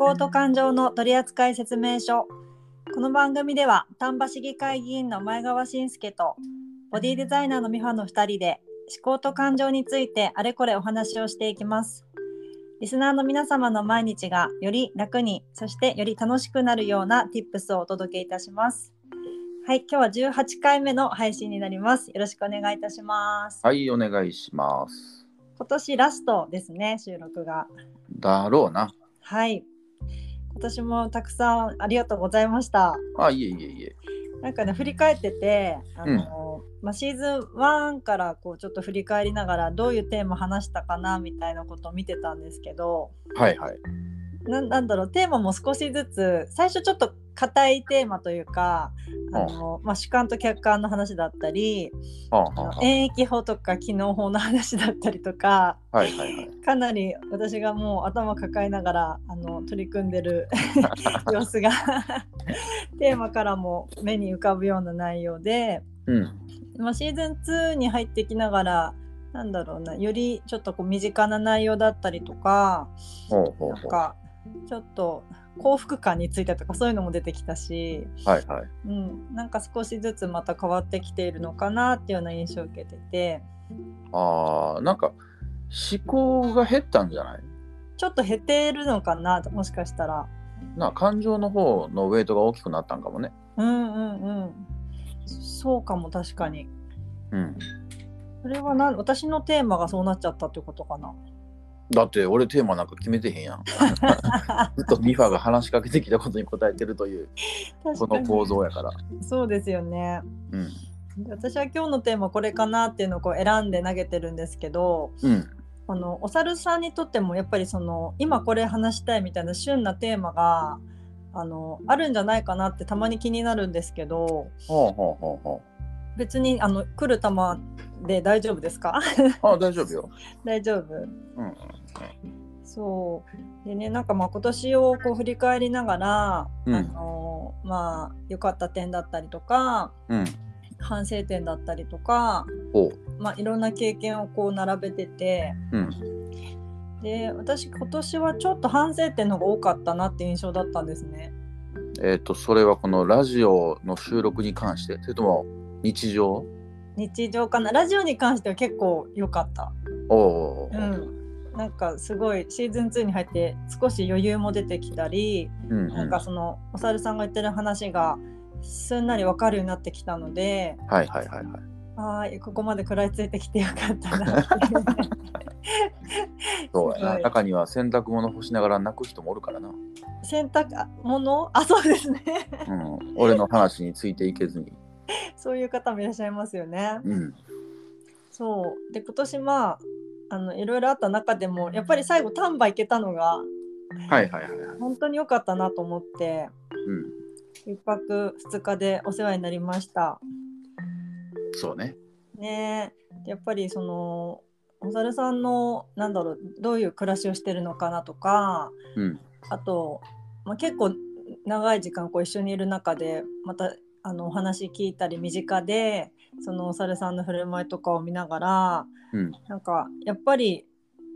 考と感情の取扱説明書この番組では丹波市議会議員の前川信介とボディデザイナーの美穂の2人で思考と感情についてあれこれお話をしていきますリスナーの皆様の毎日がより楽にそしてより楽しくなるような Tips をお届けいたしますはい今日は18回目の配信になりますよろしくお願いいたしますはい、お願いします。今年ラストですね収録がだろうな。はい。今年もたくさんありがとうございました。あ、いえいえいえ。なんかね振り返ってて、あの、まあ、シーズン1からこうちょっと振り返りながらどういうテーマ話したかなみたいなことを見てたんですけど、はいはい。ななんだろうテーマも少しずつ最初ちょっと硬いテーマというか、あのまあ、主観と客観の話だったり、演疫法とか機能法の話だったりとか。あ、はいはいはい。かなり私がもう頭抱えながらあの取り組んでる 様子がテーマからも目に浮かぶような内容で、うん。まあ、シーズン2に入ってきながらなんだろうなよりちょっとこう身近な内容だったりとかなんかちょっと幸福感についてとかそういうのも出てきたし、う。はいはい。うん、なんか少しずつまた変わってきているのかなっていうような印象を受けててああ、なんか思考が減ったんじゃない？ちょっと減ってるのかなもしかしたら。な感情の方のウェイトが大きくなったんかもね。うんうんうん。そうかも確かに。うん。それはな私のテーマがそうなっちゃったってことかな。だって俺テーマなんか決めてへんやん。ずっとミファが話しかけてきたことに答えてるというこの構造やから。そうですよね。うん。で私は今日のテーマこれかなっていうのをこう選んで投げてるんですけどうん。あのお猿さんにとってもやっぱりその今これ話したいみたいな旬なテーマがあのあるんじゃないかなってたまに気になるんですけどほうほうほうほ別にあの来る球で大丈夫ですか？う。あ大丈夫よ。大丈夫？うん。そうでねなんかまあ今年をこう振り返りながら、うんあのまあ良かった点だったりとかうん。反省点だったりとか。まあ、いろんな経験をこう並べててうん。で私今年はちょっと反省点の方が多かったなって印象だったんですね。えっ、と、それはこのラジオの収録に関して、それとも日常？日常かなラジオに関しては結構良かった。おお、うん、なんかすごいシーズン2に入って少し余裕も出てきたり、うんうんなんかそのお猿さんが言ってる話がすんなり分かるようになってきたのではいはいはいはい。あーここまで食らいついてきてよかったな そうやな。中には洗濯物干しながら泣く人もおるからな。洗濯物？あそうですねうん。俺の話についていけずに。そういう方もいらっしゃいますよね。うん。そうで今年まああのいろいろあった中でもやっぱり最後丹波行けたのがはいはいはいはい。本当に良かったなと思ってうん。1泊2日でお世話になりました。そうね。ねえやっぱりそのお猿さんのなんだろうどういう暮らしをしてるのかなとかうん。あと、まあ、結構長い時間こう一緒にいる中でまたあのお話聞いたり身近でそのお猿さんの振る舞いとかを見ながらうん。なんかやっぱり、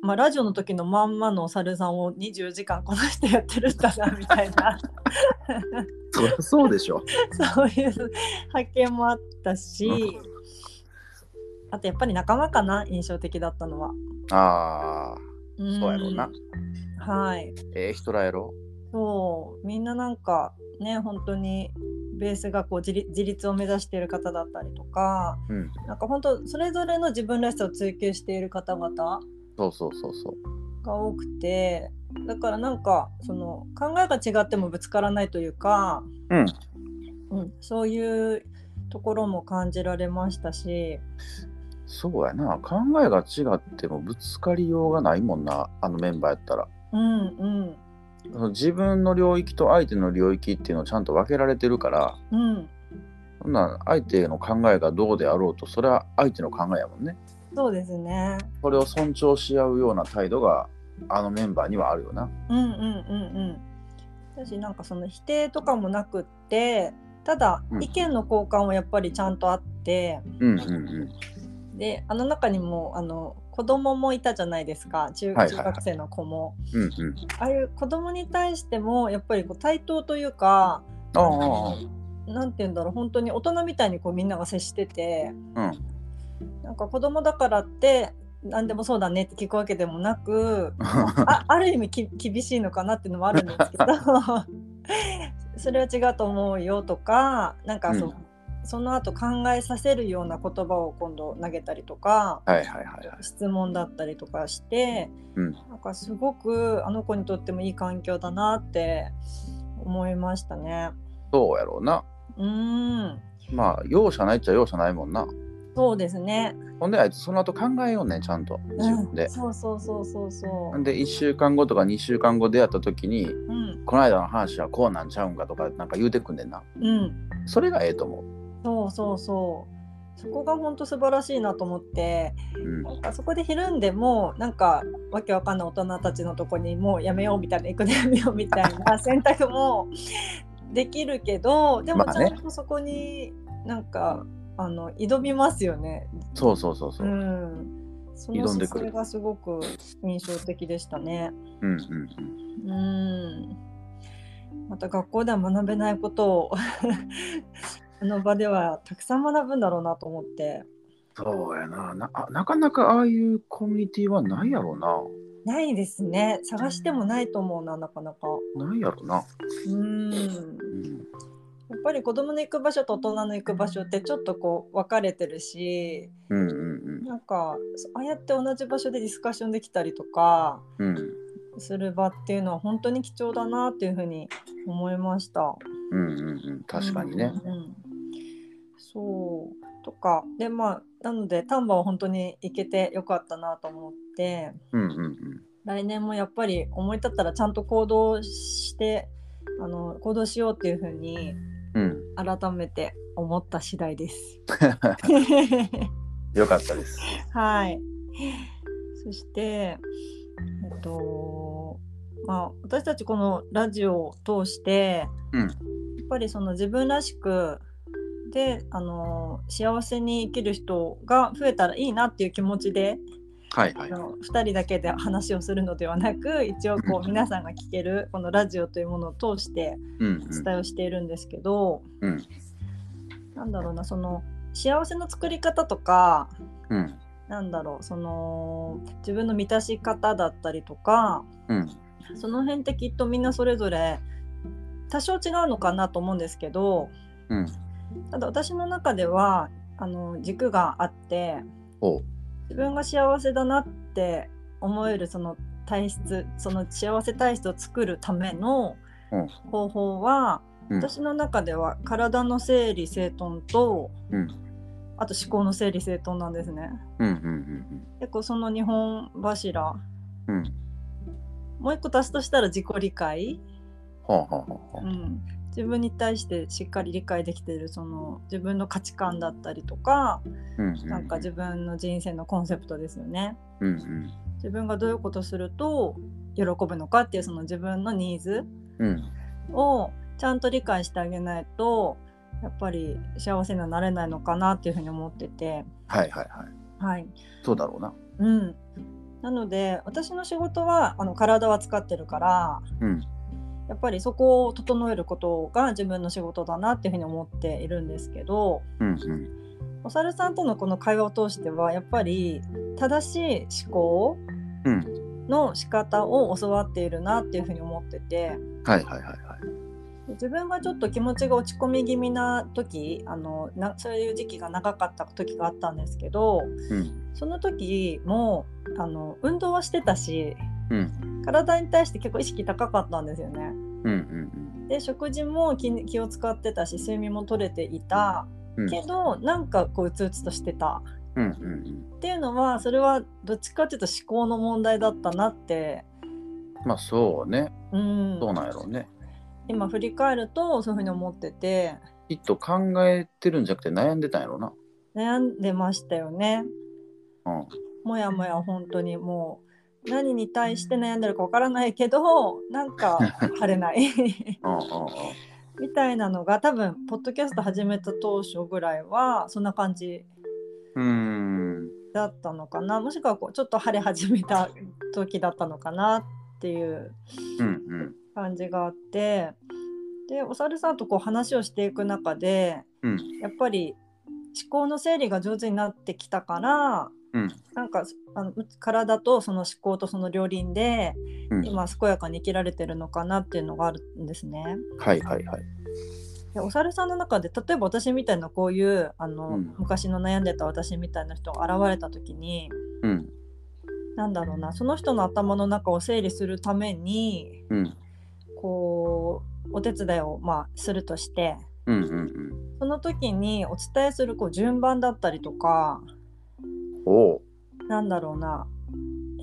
まあ、ラジオの時のまんまのお猿さんを24時間こなしてやってるんだなみたいなそそうでしょ。そういう発見もあったしあとやっぱり仲間かな印象的だったのは。ああ、うんそうやろうな。はいええ人らやろ。そうみんななんかね本当にベースがこう自立を目指している方だったりとかうん。なんか本当それぞれの自分らしさを追求している方々そうそうそうそう。が多くてだからなんかその考えが違ってもぶつからないというか、うん。うん、そういうところも感じられましたしそうやな。考えが違ってもぶつかりようがないもんな。あのメンバーやったら。うんうん自分の領域と相手の領域っていうのをちゃんと分けられてるから、うんそんな相手の考えがどうであろうと、それは相手の考えやもんね。そうですねそれを尊重し合うような態度があのメンバーにはあるよな。うんうんうんうん私なんかその否定とかもなくってただうん意見の交換はやっぱりちゃんとあって、うんうんうん。であの中にもあの子供もいたじゃないですか中,、学生の子も。ああいう子供に対してもやっぱりこう対等というかああ。なんて言うんだろう本当に大人みたいにこうみんなが接しててうん。なんか子供だからって何でもそうだねって聞くわけでもなく あある意味き厳しいのかなっていうのもあるんですけど それは違うと思うよとかなんかそう、うんその後考えさせるような言葉を今度投げたりとかはいはいはいはい。質問だったりとかして、うんなんかすごくあの子にとってもいい環境だなって思いましたね。そうやろうな。うーんまあ、容赦ないっちゃ容赦ないもんな。そうですね。ほんで、あいつその後考えようね、ちゃんと。自分でうん、。そうそうそうそうそう。で、1週間後とか2週間後出会った時に、うんこの間の話はこうなんちゃうんかとか、なんか言うてくんねんな。うんそれがええと思そうそうそう。そこが本当素晴らしいなと思ってう。うん。なんかそこでひるんでもなんかわけわかんない大人たちのとこにもうやめようみたいな 行くのやめようみたいな選択もできるけどでもちゃんとそこになんか、あの挑みますよね。そうそうそうそうう。ん、その姿勢がすごく印象的でしたね。うんうんうん。うんまた学校では学べないことを あの場ではたくさん学ぶんだろうなと思って。そうやな。なあなかなかああいうコミュニティはないやろな。いですね。探してもないと思うななかなか。なないやろな、うん。うん、やっぱり子供の行く場所と大人の行く場所ってちょっとこう分かれてるしうんうんなんかああやって同じ場所でディスカッションできたりとかうん。うんする場っていうのは本当に貴重だなっていうふうに思いました。うんうんうん。確かにね。うんうんそう。とか。でまあなので丹波は本当に行けてよかったなと思って。うんうんうん。来年もやっぱり思い立ったらちゃんと行動してあの行動しようっていうふうにうん。改めて思った次第です。よかったです。はい。そして、えっと、まあ、私たちこのラジオを通して、うん。やっぱりその自分らしくであの幸せに生きる人が増えたらいいなっていう気持ちで、はいはい。あの2人だけで話をするのではなく一応こう皆さんが聞けるこのラジオというものを通してうん。お伝えをしているんですけど、うん。なんだろうなその幸せの作り方とかうん。なんだろうその自分の満たし方だったりとかうん。その辺ってきっとみんなそれぞれ多少違うのかなと思うんですけどうんただ私の中ではあの軸があってほ自分が幸せだなって思えるその体質その幸せ体質を作るためのうん。方法は、うん。私の中では体の整理整頓とううん。あと思考の整理整頓なんですね。うんうん結構その2本柱。うん。うんもう一個足すとしたら自己理解、はあはあはあ。はうん、自分に対してしっかり理解できているその自分の価値観だったりとか、あうんうん。なんか自分の人生のコンセプトですよね。うんうん。自分がどういうことすると喜ぶのかっていうその自分のニーズうん。をちゃんと理解してあげないとやっぱり幸せにはなれないのかなっていうふうに思ってて、はいはいはい。はい。そうだろうな。うん、なので私の仕事はあの体は使ってるからうんやっぱりそこを整えることが自分の仕事だなっていうふうに思っているんですけどうんうん。お猿さんとのこの会話を通してはやっぱり正しい思考うんの仕方を教わっているなっていうふうに思っててはいはいはいはい。自分がちょっと気持ちが落ち込み気味な時あのなそういう時期が長かった時があったんですけどうん。その時もあの運動はしてたしうん体に対して結構意識高かったんですよね。うんうんで食事も気を使ってたし睡眠も取れていた。うん。けどなんかこううつうつとしてた。うんうんっていうのはそれはどっちかっていうと思考の問題だったなって、うんまあそうね。うん、そうなんやろうね。今振り返るとそういうふうに思ってて。きっと考えてるんじゃなくて悩んでたんやろうな。悩んでましたよね。うん。もやもや本当にもう何に対して悩んでるかわからないけどなんか晴れない。みたいなのが多分ポッドキャスト始めた当初ぐらいはそんな感じだったのかな。もしくはこうちょっと晴れ始めた時だったのかなっていう感じがあって。でお猿さんとこう話をしていく中でうん。やっぱり思考の整理が上手になってきたからうん。なんかあのう体とその思考とその両輪でうん。今健やかに生きられてるのかなっていうのがあるんですね。はいはいはい。でお猿さんの中で例えば私みたいなこういうあの、うん。昔の悩んでた私みたいな人が現れた時にうん。なんだろうなその人の頭の中を整理するためにうん。こうお手伝いを、まあ、するとしてうんうんその時にお伝えするこう順番だったりとかうんおう。なんだろうな。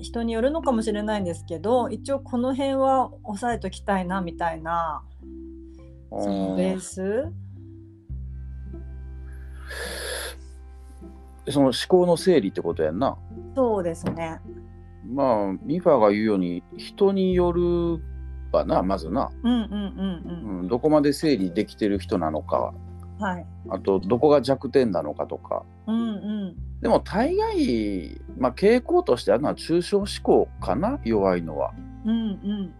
人によるのかもしれないんですけど一応この辺は押さえときたいなみたいなそのベース？その思考の整理ってことやんな。そうですね。まあミファが言うように人によるわなまずな、うんうんうんうん、どこまで整理できてる人なのか。うん。はい。あとどこが弱点なのかとかうんうん。でも大概、まあ、傾向としてあるのは抽象思考かな弱いのは、うんうん。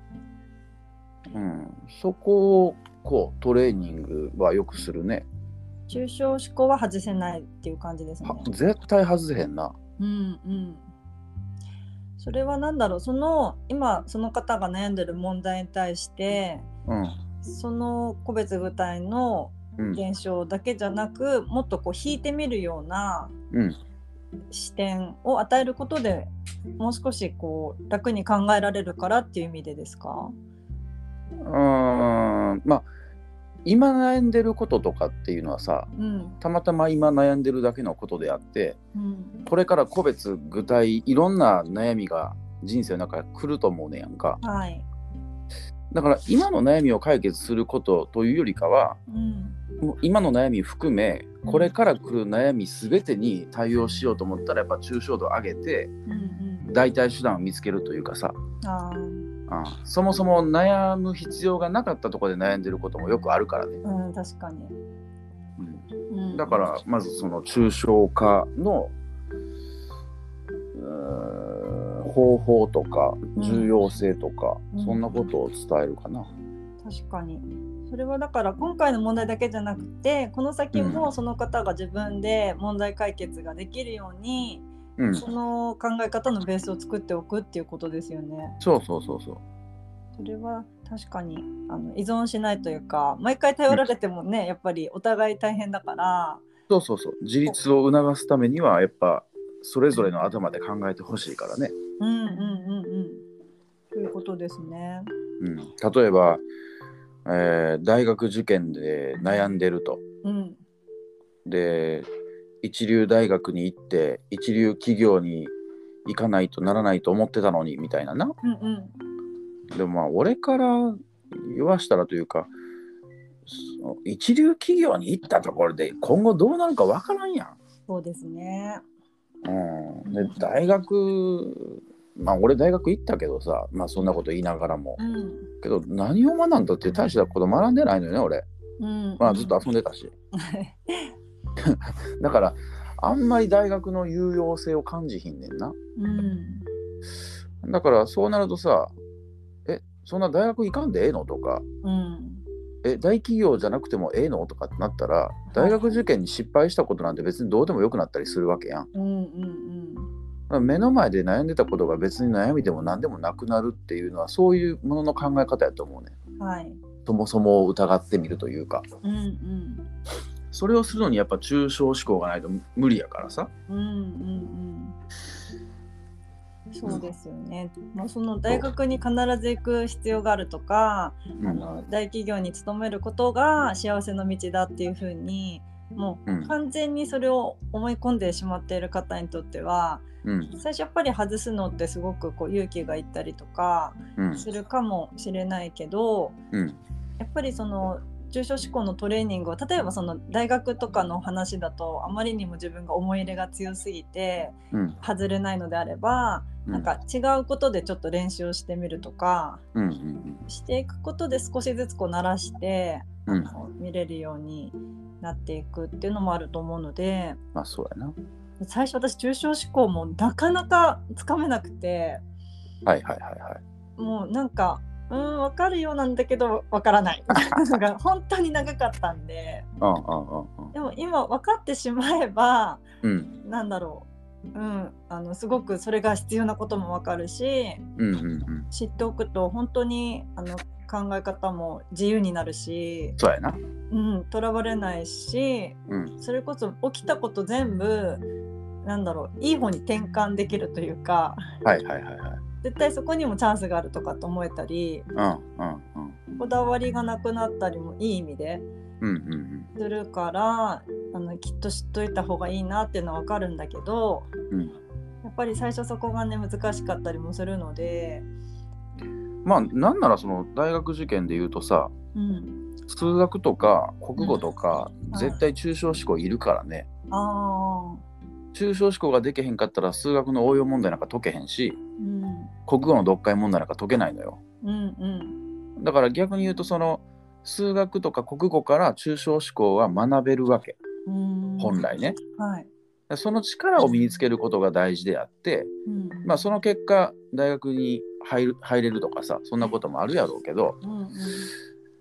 うん、そこをこうトレーニングはよくするね抽象思考は外せないっていう感じですねは。絶対外せへんなうんうん。それは何だろう？その今その方が悩んでる問題に対してうんその個別具体のうん現象だけじゃなくもっとこう引いてみるようなうん。視点を与えることでもう少しこう楽に考えられるからっていう意味でですか？うーんまあ今悩んでることとかっていうのはさうん。たまたま今悩んでるだけのことであってうん。これから個別具体いろんな悩みが人生の中に来ると思うねやんか。はい。だから今の悩みを解決することというよりかはうん。もう今の悩み含めこれから来る悩み全てに対応しようと思ったらやっぱ抽象度を上げてうん代替手段を見つけるというかさ。うん。あ。ーああ。そもそも悩む必要がなかったところで悩んでることもよくあるからね、うん確かに。うん。うん。だからまずその抽象化のうーん方法とか重要性とか、うん。そんなことを伝えるかな。確かに。それはだから今回の問題だけじゃなくてこの先もその方が自分で問題解決ができるように、うん、その考え方のベースを作っておくっていうことですよね。そうそうそうそう。それは確かにあの依存しないというか毎回頼られてもね、やっぱりお互い大変だから。そうそうそう。自立を促すためにはやっぱそれぞれの頭で考えてほしいからね。うんうんうんうんということですね。うん、例えば、えー大学受験で悩んでると。うんで一流大学に行って一流企業に行かないとならないと思ってたのにみたいなな。うんうんでもまあ俺から言わしたらというか一流企業に行ったところで今後どうなるかわからんやん。そうですね。うん、で大学まあ俺大学行ったけどさまあそんなこと言いながらも。うん。けど何を学んだって大したこと学んでないのよね俺。うん、まあずっと遊んでたし。だからあんまり大学の有用性を感じひんねんな。うん。だからそうなるとさえそんな大学行かんでええのとかうん。え大企業じゃなくてもええのとかってなったら大学受験に失敗したことなんて別にどうでもよくなったりするわけやん。うんうんだから目の前で悩んでたことが別に悩みでも何でもなくなるっていうのはそういうものの考え方やと思うね。うんはい。そもそも疑ってみるというか。うんうん。それをするのにやっぱ抽象思考がないと無理やからさ。うんうんうんそうですよね。まあ、その大学に必ず行く必要があるとか、うん。あの大企業に勤めることが幸せの道だっていうふうにもううん。完全にそれを思い込んでしまっている方にとってはうん。最初やっぱり外すのってすごくこう勇気がいったりとかうん。するかもしれないけどうん。やっぱりその重症思考のトレーニングを例えばその大学とかの話だとあまりにも自分が思い入れが強すぎてうん。外れないのであれば、なんか違うことでちょっと練習をしてみるとかうんうんしていくことで少しずつこう慣らして、うん。見れるようになっていくっていうのもあると思うのでまあそうやな。最初私中小思考もなかなかつかめなくてはいはいはいはい。もうなんかうん分かるようなんだけど分からない のが本当に長かったんで。でも今分かってしまえばうんなんだろう、うん、あのすごくそれが必要なことも分かるしうんうんうん。知っておくと本当にあの考え方も自由になるしそうやな。うんとらわれないしうん。それこそ起きたこと全部なんだろういい方に転換できるというかはいはいはいはい。絶対そこにもチャンスがあるとかと思えたりうんうんうん。こだわりがなくなったりもいい意味でうんうんするからあのきっと知っといた方がいいなっていうのは分かるんだけどうん。うん。やっぱり最初そこがね難しかったりもするので、まあなんならその大学受験で言うとさうん、数学とか国語とかうん絶対抽象思考いるからね。あ抽象思考ができへんかったら数学の応用問題なんか解けへんしーうん。国語の読解問題なんか解けないのよ。うんうん。だから逆に言うとその数学とか国語から抽象思考は学べるわけ。うん。本来ね。はい、その力を身につけることが大事であって、うん。まあ、その結果大学に入る入れるとかさそんなこともあるやろうけど、うんうん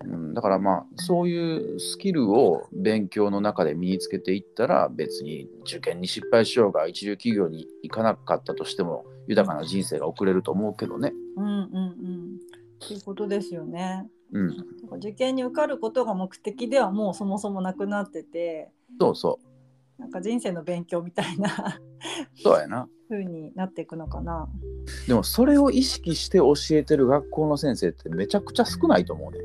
うん、だからまあそういうスキルを勉強の中で身につけていったら別に受験に失敗しようが一流企業に行かなかったとしても豊かな人生が送れると思うけどね。うんうんうんっていうことですよね。うん、受験に受かることが目的ではもうそもそもなくなっててそうそうなんか人生の勉強みたいな そうやな。風になっていくのかな。でもそれを意識して教えてる学校の先生ってめちゃくちゃ少ないと思うね。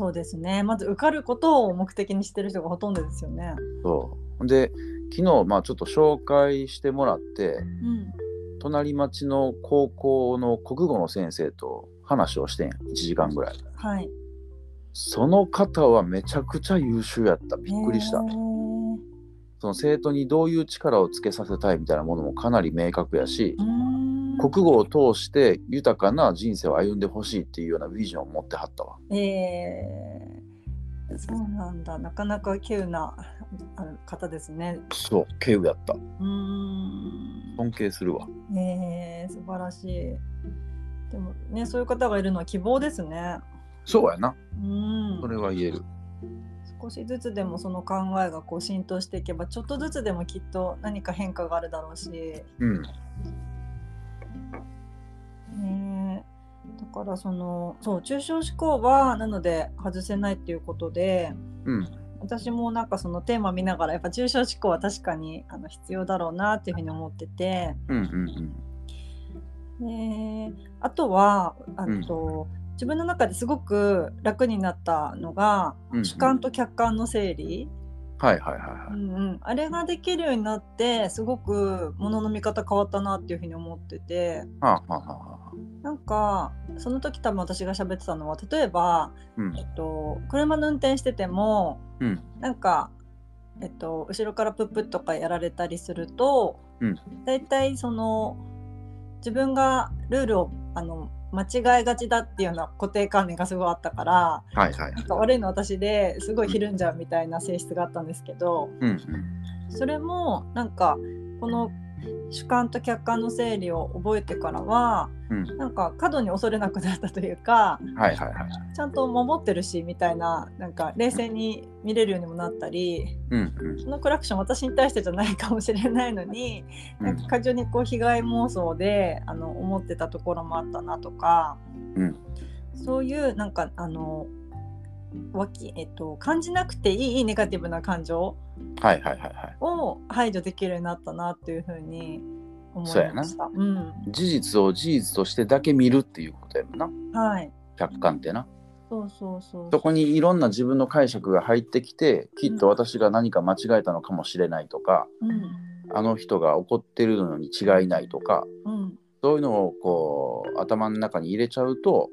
そうですね。まず受かることを目的にしてる人がほとんどですよね。そう。で昨日まあちょっと紹介してもらってうん、隣町の高校の国語の先生と話をしてん1時間ぐらい。はい。その方はめちゃくちゃ優秀やった。びっくりした。へーその生徒にどういう力をつけさせたいみたいなものもかなり明確やし国語を通して豊かな人生を歩んでほしいっていうようなビジョンを持ってはったわ。えー、そうなんだ。なかなか稀有な方ですね。そう敬語やった。うーん。尊敬するわ。えー、素晴らしい。でもねそういう方がいるのは希望ですね。そうやな。うん。それは言える少しずつでもその考えがこう浸透していけばちょっとずつでもきっと何か変化があるだろうし、うん。ねえ、だからそのそう抽象思考はなので外せないっていうことでうん。私もなんかそのテーマ見ながらやっぱ抽象思考は確かにあの必要だろうなっていうふうに思ってて、うんうんであとはあと、自分の中ですごく楽になったのが、うんうん。主観と客観の整理。はいはいはいはい。うんうん、あれができるようになってすごくものの見方変わったなっていうふうに思ってて。はあはあはあなんかその時多分私が喋ってたのは例えば、うん。えっと、車の運転しててもうん。なんか、えっと、後ろからプップッとかやられたりすると、うん。だいたいその自分がルールをあの間違えがちだっていうような固定観念がすごいあったからはいはいはいなんか悪いの私ですごいひるんじゃうみたいな性質があったんですけど。うんうんそれもなんかこの主観と客観の整理を覚えてからはうん。なんか過度に恐れなくなったというかはいはいはい。ちゃんと守ってるしみたいななんか冷静に見れるようにもなったりうんうん。そのクラクション私に対してじゃないかもしれないのにうん。なんか過剰にこう被害妄想であの思ってたところもあったなとか、うん。そういうなんかあのわき、えっと、感じなくていいネガティブな感情はいはいはいはい。を排除できるようになったなっていうふうに思いました。うん、事実を事実としてだけ見るっていうことやもんな。はい。客観ってな。そうそうそう。そこにいろんな自分の解釈が入ってきてきっと私が何か間違えたのかもしれないとか、うん、あの人が怒ってるのに違いないとかうん、そういうのをこう頭の中に入れちゃうと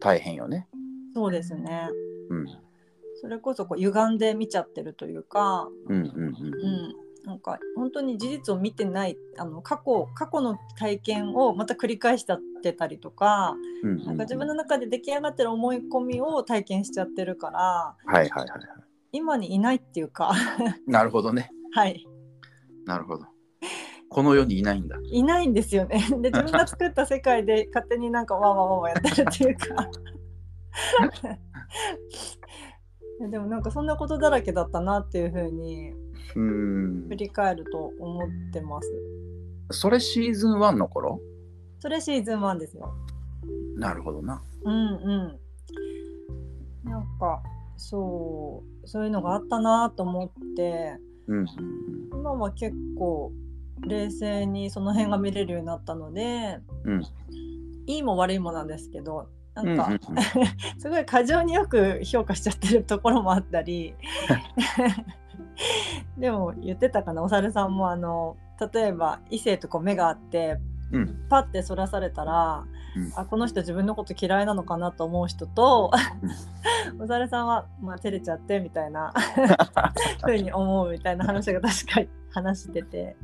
大変よね。そうですね。うんそれこそこう歪んで見ちゃってるというか、うんうんうんうん、なんか本当に事実を見てないあの過去過去の体験をまた繰り返しちゃってたりとか、うんうんなんか自分の中で出来上がってる思い込みを体験しちゃってるからはいはいはいはい。今にいないっていうか なるほどね。はい。なるほど。この世にいないんだ。いないんですよね。で自分が作った世界で勝手になんかわーわーわーわーやってるっていうか。でもなんかそんなことだらけだったなっていうふうにうん振。り返ると思ってます。それシーズン1の頃？それシーズン1ですよ。なるほどな。うんうん。なんかそうそういうのがあったなと思ってうん。今は結構冷静にその辺が見れるようになったのでうん。いいも悪いもなんですけどなうんんか、うん。すごい過剰によく評価しちゃってるところもあったり。でも言ってたかな？お猿さんもあの例えば異性とこう目があってうん。パッてそらされたら、うん。あこの人自分のこと嫌いなのかなと思う人と、お猿さんは、まあ、照れちゃってみたいなふうに思うみたいな話が確かに話してて。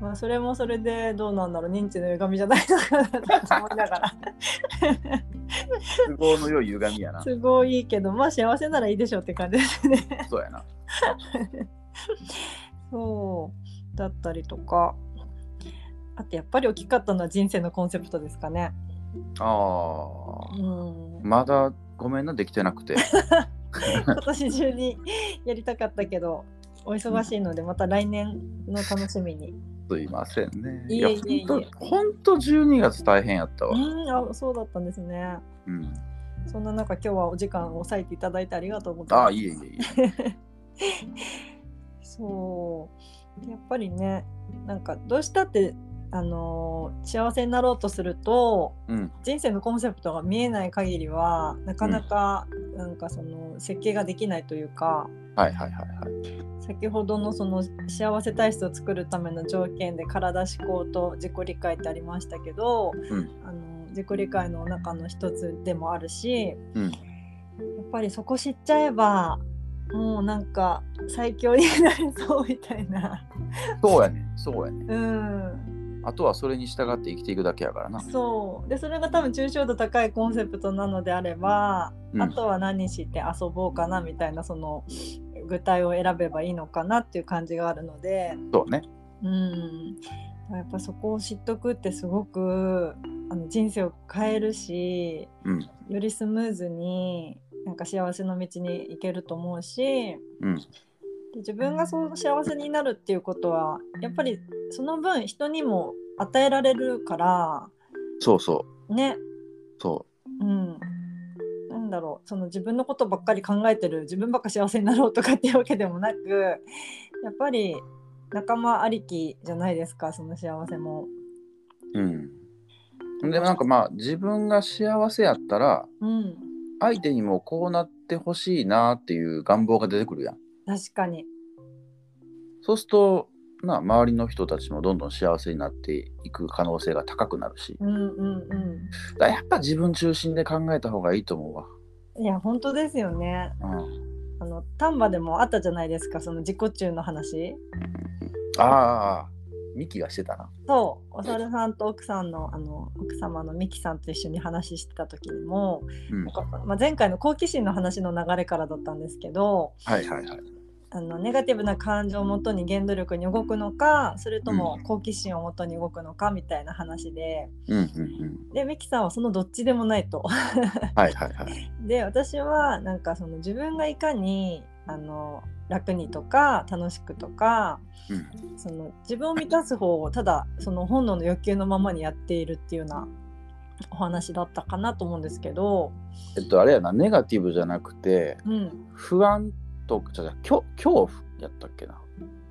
まあそれもそれでどうなんだろう認知の歪みじゃないのかなと思いながら都合の良い歪みやな。すごいいいけどまあ幸せならいいでしょうって感じですね。そうやな。そうだったりとかあとやっぱり大きかったのは人生のコンセプトですかね。ああう。ん、まだごめんな、できてなくて。今年中にやりたかったけどお忙しいのでまた来年の楽しみに。すいませんね。いや、ほんと12月大変やったわ。うんあそうだったんですね。うん。そんな中今日はお時間を割いていただいてありがとうございます。ああ、いえいえいえ。そうやっぱりねなんかどうしたってあのー幸せになろうとするとうん。人生のコンセプトが見えない限りはなかなかなんかその設計ができないというか、はいはいはいはい。先ほどのその幸せ体質を作るための条件で体思考と自己理解ってありましたけど、うんあの自己理解の中の一つでもあるしうん。やっぱりそこ知っちゃえばもうなんか最強になれそうみたいな。そうやね。そうやね。うんあとはそれに従って生きていくだけやからな。そうでそれが多分抽象度高いコンセプトなのであれば、うんあとは何して遊ぼうかなみたいなその具体を選べばいいのかなっていう感じがあるので、そうね。うん、やっぱそこを知っとくってすごくあの人生を変えるしうん。よりスムーズになんか幸せの道に行けると思うしうん。で自分がそう幸せになるっていうことはやっぱりその分人にも与えられるからそうそう。ねそうん、なんだろうその自分のことばっかり考えてる自分ばっか幸せになろうとかっていうわけでもなくやっぱり仲間ありきじゃないですかその幸せも。う。うん。でもなんかまあ自分が幸せやったらうん、相手にもこうなってほしいなっていう願望が出てくるやん。確かに。そうするとな周りの人たちもどんどん幸せになっていく可能性が高くなるしうんうんうだからやっぱ自分中心で考えた方がいいと思うわ。ん。いや本当ですよね。うん、あの丹波でもあったじゃないですかその自己中の話。ああミキがしてたな。そうお猿さんと奥さんのあの奥様のミキさんと一緒に話してた時にも、うん、まあ、前回の好奇心の話の流れからだったんですけどはいはいはい。あのネガティブな感情をもとに原動力に動くのかそれとも好奇心をもとに動くのかみたいな話でうんうんうん。でミキさんはそのどっちでもないと。はいはいはい。で私はなんかその自分がいかにあの楽にとか楽しくとかうん、その自分を満たす方をただその本能の欲求のままにやっているっていうようなお話だったかなと思うんですけど、えっとあれやなネガティブじゃなくてうん、不安とじゃじゃ恐恐怖やったっけな？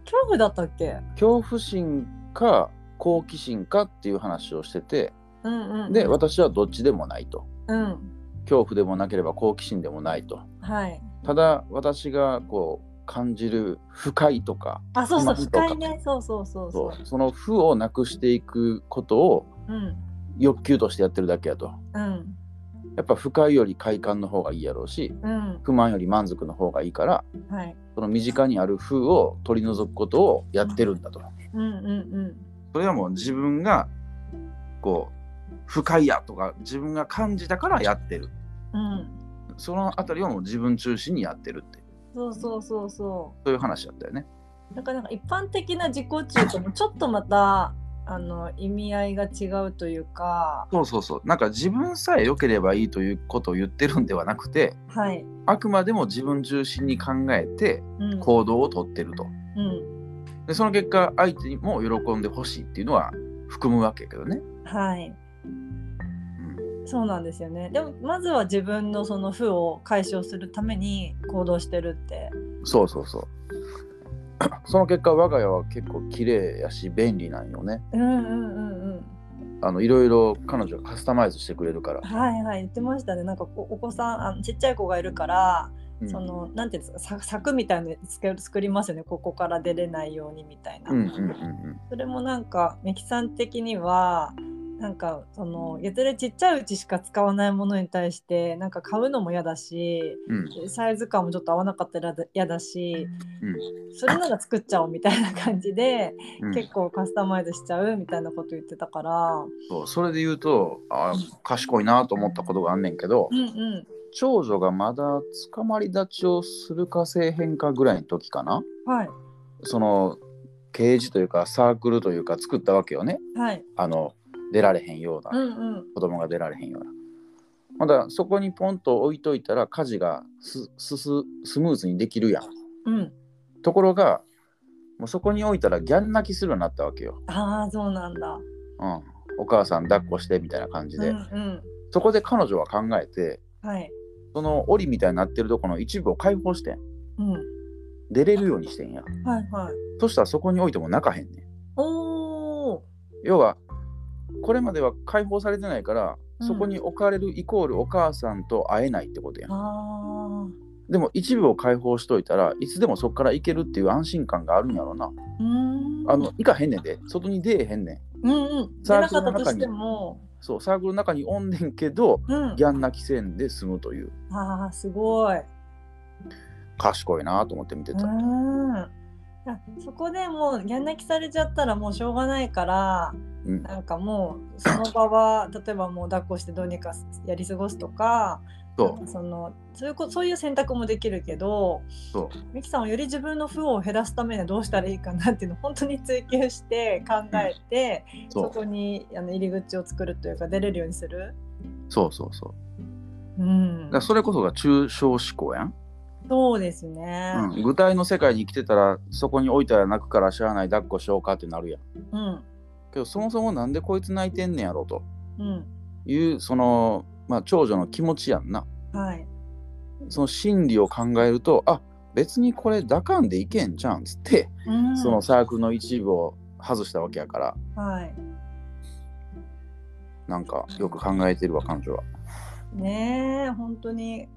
恐怖だったっけ、恐怖心か好奇心かっていう話をしててうんうんうん、で私はどっちでもないと。うん。恐怖でもなければ好奇心でもないと。はい。ただ私がこう感じる不快とかあそうそう不快ね。そうそうそうそそう。その負をなくしていくことをううん。欲求としてやってるだけやと。うんやっぱ不快より快感の方がいいやろうしうん。不満より満足の方がいいからはい。その身近にある負を取り除くことをやってるんだと。うんうんうんそれはもう自分がこう不快やとか自分が感じたからやってる。うん。そのあたりはもう自分中心にやってるってそうそうそうそそういう話だったよね。うだからなんか一般的な自己中ともちょっとまたあの意味合いが違うというか。そうそうそう。なんか自分さえ良ければいいということを言ってるんではなくてはい、あくまでも自分中心に考えてうん。行動をとってると。うん、でその結果相手にも喜んでほしいっていうのは含むわけやけどね、はい。うん、そうなんですよね。でもまずは自分のその負を解消するために行動してるって。そうそうそう その結果我が家は結構綺麗やし便利なんよね。うんうんうんうん。あのいろいろ彼女がカスタマイズしてくれるから、はいはい言ってましたね。なんかおお子さんあのちっちゃい子がいるから、うん。そのなんていうんですかさ柵みたいなのつけ作りますよね。ここから出れないようにみたいな、うんうんうん。それもなんかミキさん的にはなんかそのやたらちっちゃいうちしか使わないものに対してなんか買うのも嫌だしうん。うんサイズ感もちょっと合わなかったら嫌だしうん。それなら作っちゃおうみたいな感じで、うん。結構カスタマイズしちゃうみたいなこと言ってたから。そうそれで言うとあ賢いなと思ったことがあんねんけど、うんうん。長女がまだ捕まり立ちをするかせえへんかぐらいの時かな。はい。そのケージというかサークルというか作ったわけよね。はい。あの出られへんよううんなうん。子供が出られへんような。まだそこにポンと置いといたら家事がススススムーズにできるやん。うん。ところがもうそこに置いたらギャン泣きするようになったわけよ。ああそうなんだ。うん、お母さん抱っこしてみたいな感じで、うんうん。そこで彼女は考えてはい。その檻みたいになってるとこの一部を開放してん。うん。出れるようにしてんや。はいはい。そしたらそこに置いても泣かへんねん。おお要はこれまでは開放されてないから、うん。そこに置かれるイコールお母さんと会えないってことやん。あでも一部を開放しといたらいつでもそこから行けるっていう安心感があるんやろな。ーうーん。あの行かへんねんで。外に出えへんねん。うんうん。出サークルの中に。そうサークルの中におんねんけどうん。ギャン泣きせんで済むという。ああすごい。賢いなと思って見てうた、ん。あ そこでもうギャン泣きされちゃったらもうしょうがないからうん。なんかもうその場は 例えばもう抱っこしてどうにかやり過ごすとかそそのそういうこそういう選択もできるけどうそう。ミキさんはより自分の負を減らすためにはどうしたらいいかなっていうのを本当に追求して考えて、そそう。こにあの入り口を作るというか出れるようにする？そうそうそう。うん。だそれこそが抽象思考やん、そうですね。うん、具体の世界に生きてたらそこに置いたら泣くからしゃあない抱っこしようかってなるやんうん。けどそもそもなんでこいつ泣いてんねやろとうん。いうその、まあ、長女の気持ちやんなはい。その心理を考えるとあ別にこれ抱かんでいけんじゃんっつって、うん、そのサークルの一部を外したわけやからはい。なんかよく考えてるわ彼女はねえ本当に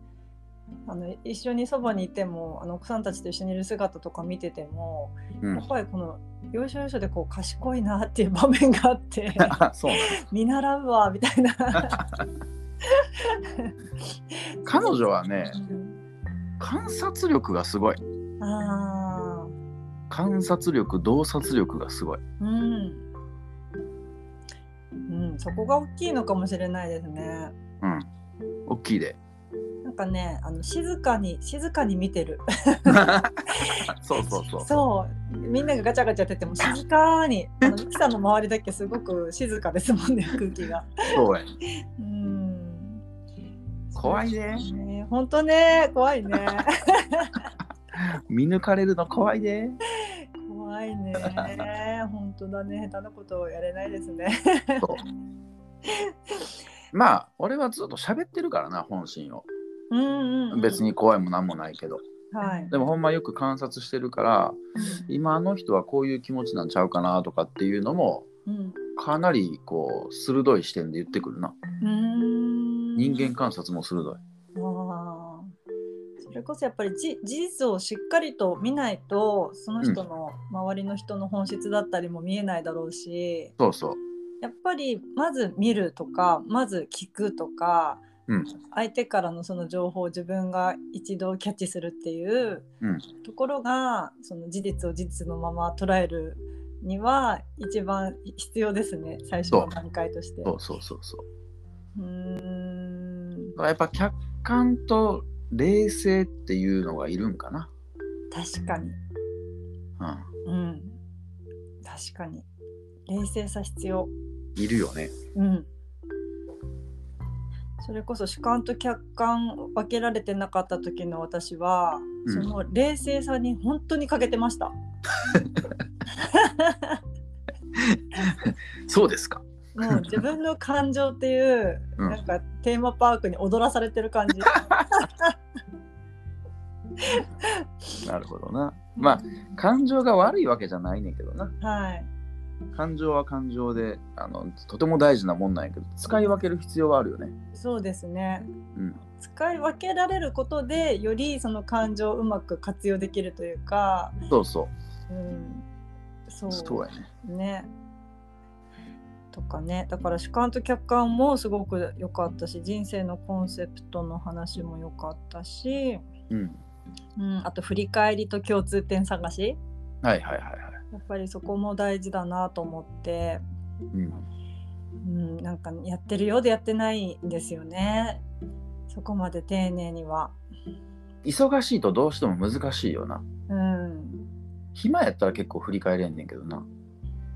あの一緒にそばにいてもあの奥さんたちと一緒にいる姿とか見てても、うん。やっぱりこの要所要所でこう賢いなっていう場面があって 見習うわみたいな。彼女はねうん。観察力がすごい。あ観察力洞察力がすごい。ーうん、うん、そこが大きいのかもしれないですね。うん。大きいでかねあの静かに静かに見てる。そうそうそうそう。みんながガチャガチャやってても静かに あのミキさんの周りだけすごく静かですもんね空気が。そうやうん。怖いね。ね。本当ね。怖いね。見抜かれるの怖いで怖いね。本当だね。下手なことをやれないですね。そう。まあ俺はずっと喋ってるからな本心をうんうん、うん、別に怖いもなんもないけど。はい、でもほんまよく観察してるから今あの人はこういう気持ちなんちゃうかなとかっていうのもうん。かなりこう鋭い視点で言ってくるな。うん。人間観察も鋭い。それこそやっぱりじ事実をしっかりと見ないとその人の周りの人の本質だったりも見えないだろうし、そうそう。やっぱりまず見るとかまず聞くとか、うん。相手からのその情報を自分が一度キャッチするっていううん。とところがその事実を事実のまま捉えるには一番必要ですね。最初の段階として。そう。そうそうそう。うーん。やっぱ客観と冷静っていうのがいるんかな。確かに。うん、うん。確かに。冷静さ必要。いるよね。うんそれこそ主観と客観分けられてなかった時の私は、うんその冷静さに本当に欠けてました。そうですか。もう自分の感情っていう、うんなんかテーマパークに踊らされてる感じ。なるほどな。まあ感情が悪いわけじゃないねんけどな。はい。感情は感情であのとても大事なもんなんやけど使い分ける必要はあるよね。そうですね。うん、使い分けられることでよりその感情をうまく活用できるというか、そうそうん、そうう。そうやね。ね。とかねだから主観と客観もすごく良かったし人生のコンセプトの話も良かったし、うん。うん、あと振り返りと共通点探しはいはいはいはい。やっぱりそこも大事だなと思って、うん。うん、なんかやってるようでやってないんですよねそこまで丁寧には。忙しいとどうしても難しいよな。うん暇やったら結構振り返れんねんけどな。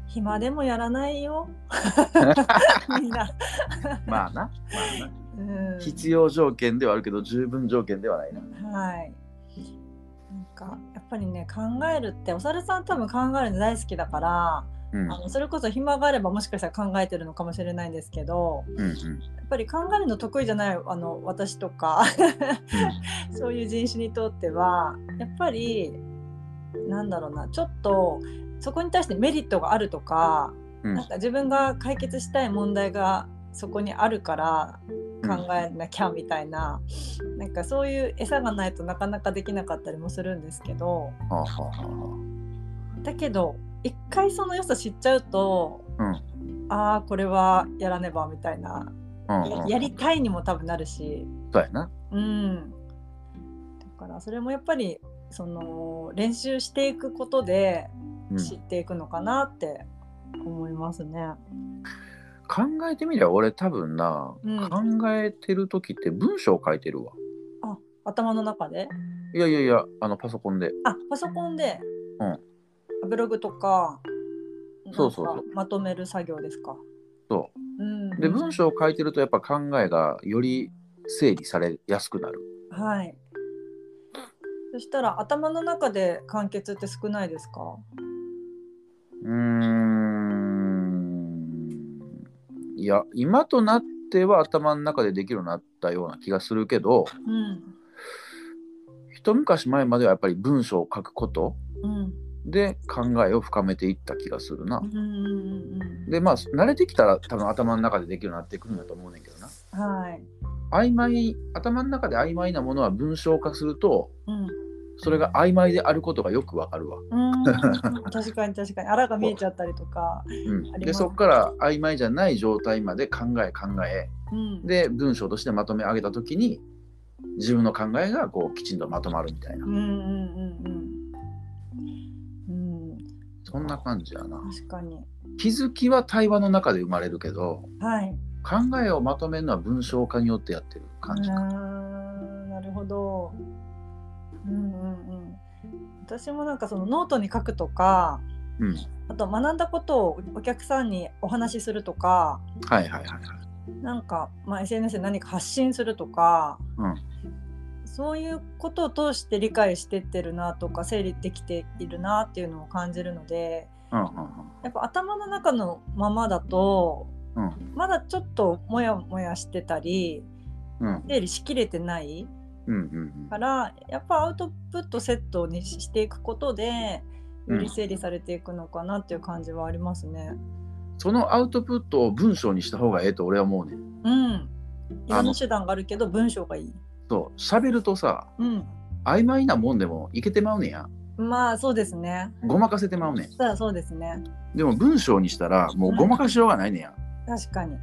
暇でもやらないよ みんな、まあな。まあな。うん、必要条件ではあるけど十分条件ではないな。はい。なんかぱりね考えるってお猿さん多分考えるの大好きだから、うん。あのそれこそ暇があればもしかしたら考えてるのかもしれないんですけどうんうん。やっぱり考えるの得意じゃないあの私とか そういう人種にとってはやっぱりなんだろうなちょっとそこに対してメリットがあるとか、うんなんか自分が解決したい問題がそこにあるから考えなきゃみたいな、なんかそういう餌がないとなかなかできなかったりもするんですけどはあはだけど一回その良さ知っちゃうと、うんああこれはやらねばみたいな、あ。うんうんややりたいにも多分なるし、そうやな。うん、だからそれもやっぱりその練習していくことでうん知っていくのかなって思いますね。考えてみりゃ俺多分な、うん考えてる時って文章を書いてるわ。あ頭の中で？いやいやいや、あのパソコンで。あパソコンで、うんブログとかそうそうそうまとめる作業ですか？そうん、う。で、文章を書いてるとやっぱ考えがより整理されやすくなる。はい。そしたら頭の中で完結って少ないですか？うーん。いや、今となっては頭の中でできるようになったような気がするけど、うん。一昔前まではやっぱり文章を書くことうん。で考えを深めていった気がするなで、まあ、慣れてきたら多分頭の中でできるようになってくるんだと思うねんけどな。うん。はい。曖昧、頭の中で曖昧なものは文章化すると、うん。それが曖昧であることがよくわかるわ。うん 確かに確かに。あらが見えちゃったりとか。うん、でそこから曖昧じゃない状態まで考え考えうん。で文章としてまとめ上げた時に自分の考えがこうきちんとまとまるみたいなうんうんうん。そんな感じやな確かに。気づきは対話の中で生まれるけどはい。考えをまとめるのは文章化によってやってる感じあかーなるほど。うんうんうん。私もなんかそのノートに書くとか、うん。あと学んだことをお客さんにお話しするとか、はいはいはいはい。なんか、まあ、SNS で何か発信するとか、うん。そういうことを通して理解してってるなとか整理できているなっていうのを感じるのでうんうんやっぱ頭の中のままだと、うん。まだちょっとモヤモヤしてたりうんうん。整理しきれてないうんうんからやっぱアウトプットセットにしていくことでより整理されていくのかなっていう感じはありますね。そのアウトプットを文章にした方がええと俺は思うねんうん。いろんな手段があるけど文章がいい。そう喋るとさうん。曖昧なもんでもいけてまうねんやまあそうですね。ごまかせてまうねんそうそうですね。でも文章にしたらもうごまかしようがないねんや。確かに。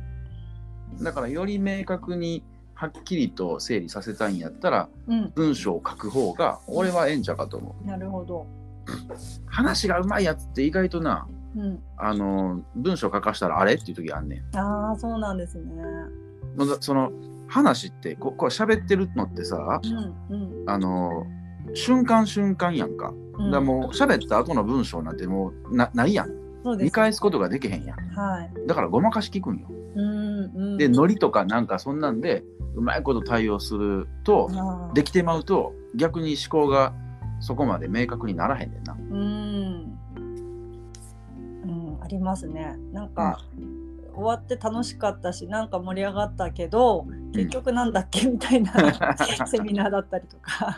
だからより明確にはっきりと整理させたいんやったらうん。文章を書く方が俺はええんちゃうかと思う。なるほど。話がうまいやつって意外となうん。あの文章書かしたらあれっていう時あんねん。ああ、そうなんですね。その話ってここう喋ってるのってさうん。うん。あの瞬間瞬間やんか。うんだもう喋った後の文章なんてもうなないやんそうです見返すことができへんやんはい。だからごまかし聞くんようんうん。でノリとかなんかそんなんでうまいこと対応するとできてまうと逆に思考がそこまで明確にならへんねんな。うん。うん、ありますね。なんか、終わって楽しかったし、なんか盛り上がったけど、結局なんだっけ？みたいな セミナーだったりとか。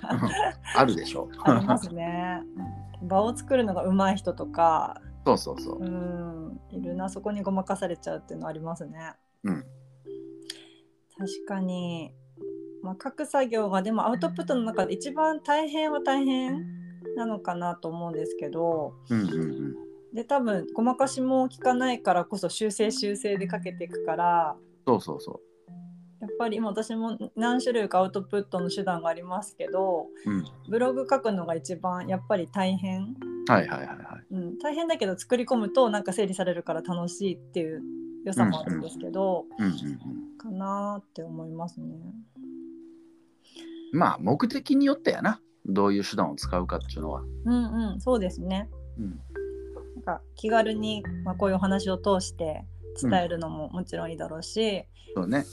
あるでしょ ありますね。場を作るのが上手い人とか、そうそうそう。うん、いるな、そこにごまかされちゃうっていうのありますね。うん確かに、まあ、書く作業がでもアウトプットの中で一番大変は大変なのかなと思うんですけど。うんうんうん。で多分ごまかしも効かないからこそ修正修正でかけていくから。そうそうそやっぱり今私も何種類かアウトプットの手段がありますけどううん。ブログ書くのが一番やっぱり大変、はいはいはいはい。うん、大変だけど作り込むとなんか整理されるから楽しいっていう良さもあるんですけど、うんうんうん。かなーって思いますね。まあ目的によってやな。どういう手段を使うかっていうのは。うんうんそうですね。うん。なんか気軽に、まあ、こういうお話を通して伝えるのももちろんいいだろうし、そうね。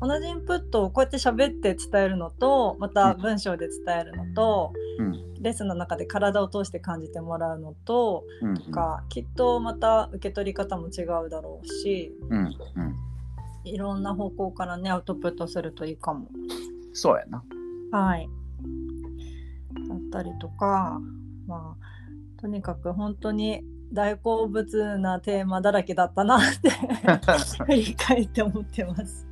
同じインプットをこうやって喋って伝えるのとまた文章で伝えるのと、うんレッスンの中で体を通して感じてもらうのとうんかきっとまた受け取り方も違うだろうしいろんな方向からねアウトプットするといいかも。そうやなはい。だったりとかまあとにかく本当に大好物なテーマだらけだったなって 振り返って思ってます。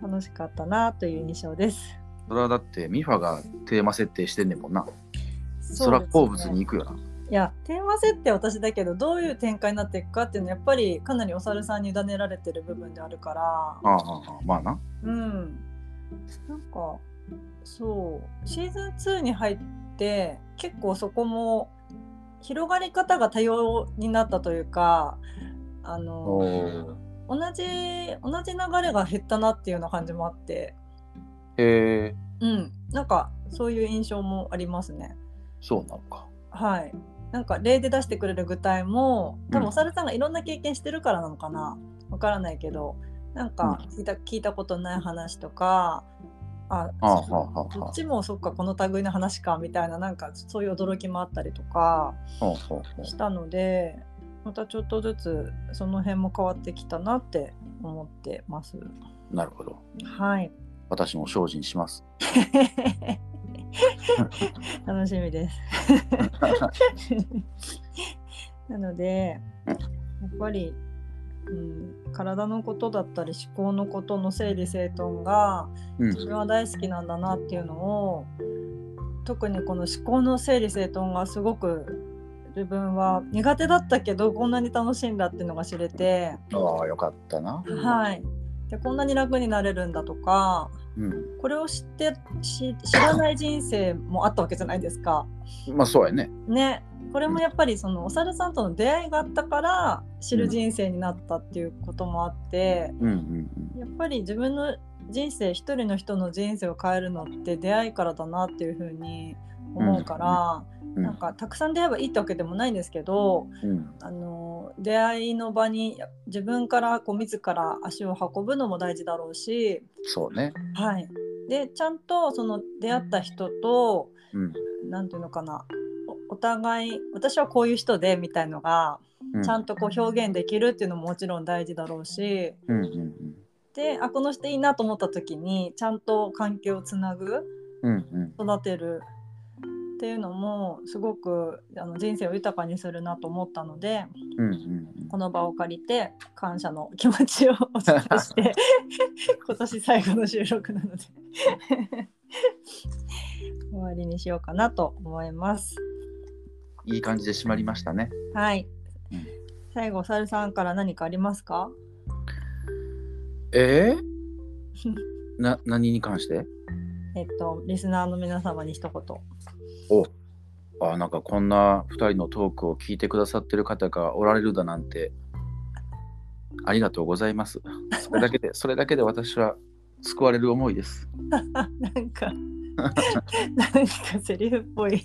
楽しかったなという印象です。それはだってミファがテーマ設定してんねんもんな。そそうですね。ら好物に行くよな。いやテーマ設定は私だけどどういう展開になっていくかっていうのはやっぱりかなりお猿さんに委ねられてる部分であるから。ああああまあな。うん。なんかそう。シーズン2に入って結構そこも広がり方が多様になったというかあのお同じ同じ流れが減ったなっていうような感じもあってへえうん。なんかそういう印象もありますね。そうなのか。はい。なんか例で出してくれる具体も多うん分お猿さんがいろんな経験してるからなのかな。わからないけどなんか聞いた,、聞いたことない話とかあああはあはあはどっちもそっかこの類の話かみたいななんかそういう驚きもあったりとかしたのでまたちょっとずつその辺も変わってきたなって思ってます。なるほど。はい私も精進します。楽しみです。なのでやっぱり、うん、体のことだったり思考のことの整理整頓がうん自分は大好きなんだなっていうのを特にこの思考の整理整頓がすごく自分は苦手だったけどこんなに楽しいんだっていうのが知れて、ああよかったな。はい、でこんなに楽になれるんだとかうん。これを知ってし知らない人生もあったわけじゃないですか。まあそうやね。ねこれもやっぱりそのお猿さんとの出会いがあったから知る人生になったっていうこともあって、やっぱり自分の人生一人の人の人生を変えるのって出会いからだなっていうふうに思うから、うん。なんかたくさん出会えばいいってわけでもないんですけどうんあの出会いの場に自分からこう自ら足を運ぶのも大事だろうし、そうね。はい、でちゃんとその出会った人とうん。何ていうのかなおお互い私はこういう人でみたいのがうんちゃんとこう表現できるっていうのももちろん大事だろうしうんうんであこの人いいなと思った時にちゃんと関係をつなぐうんうんうん育てるっていうのもすごくあの人生を豊かにするなと思ったのでうんうんこの場を借りて感謝の気持ちを お伝えして 今年最後の収録なので 終わりにしようかなと思います。いい感じで締まりましたね。はい。うん最後、サルさんから何かありますか？えー、な何に関して？えっと、リスナーの皆様に一言。おあなんかこんな2人のトークを聞いてくださってる方がおられるだなんてありがとうございます。それだけで それだけで私は救われる思いです。なんか、なんかセリフっぽい。い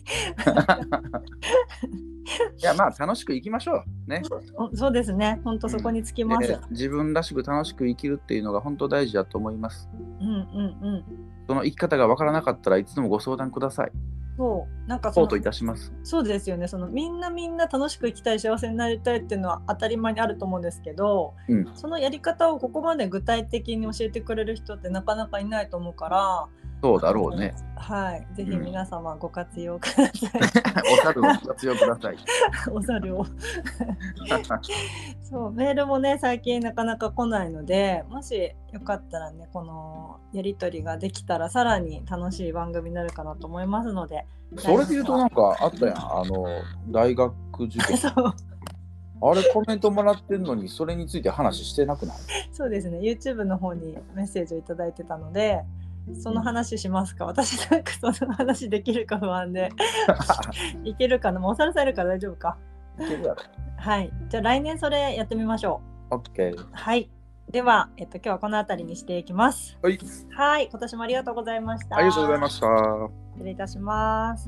やまあ楽しく生きましょうね。おそうですね。本当そこにつきます。で自分らしく楽しく生きるっていうのが本当大事だと思います。うんうんうん。その生き方がわからなかったらいつでもご相談ください。そうなんかそのサポートいたします。そうですよね。そのみんなみんな楽しく生きたい幸せになりたいっていうのは当たり前にあると思うんですけど、うんそのやり方をここまで具体的に教えてくれる人ってなかなかいないと思うから、そうだろうね。はい。ぜひうん皆様ご活用ください。お猿をご活用ください。お猿を。そうメールもね最近なかなか来ないのでもしよかったらねこのやり取りができたらさらに楽しい番組になるかなと思いますのでそれで言うとなんかあったやん。あの大学受験。あれコメントもらってんのにそれについて話してなくない？そうですね YouTube の方にメッセージをいただいてたのでその話しますか？私なんかその話できるか不安で。いけるかな？もうおさらされるから大丈夫か？はい。じゃあ来年それやってみましょう。OK。はい。では、えっと、今日はこの辺りにしていきます。はい。はい。今年もありがとうございました。ありがとうございました。失礼いたします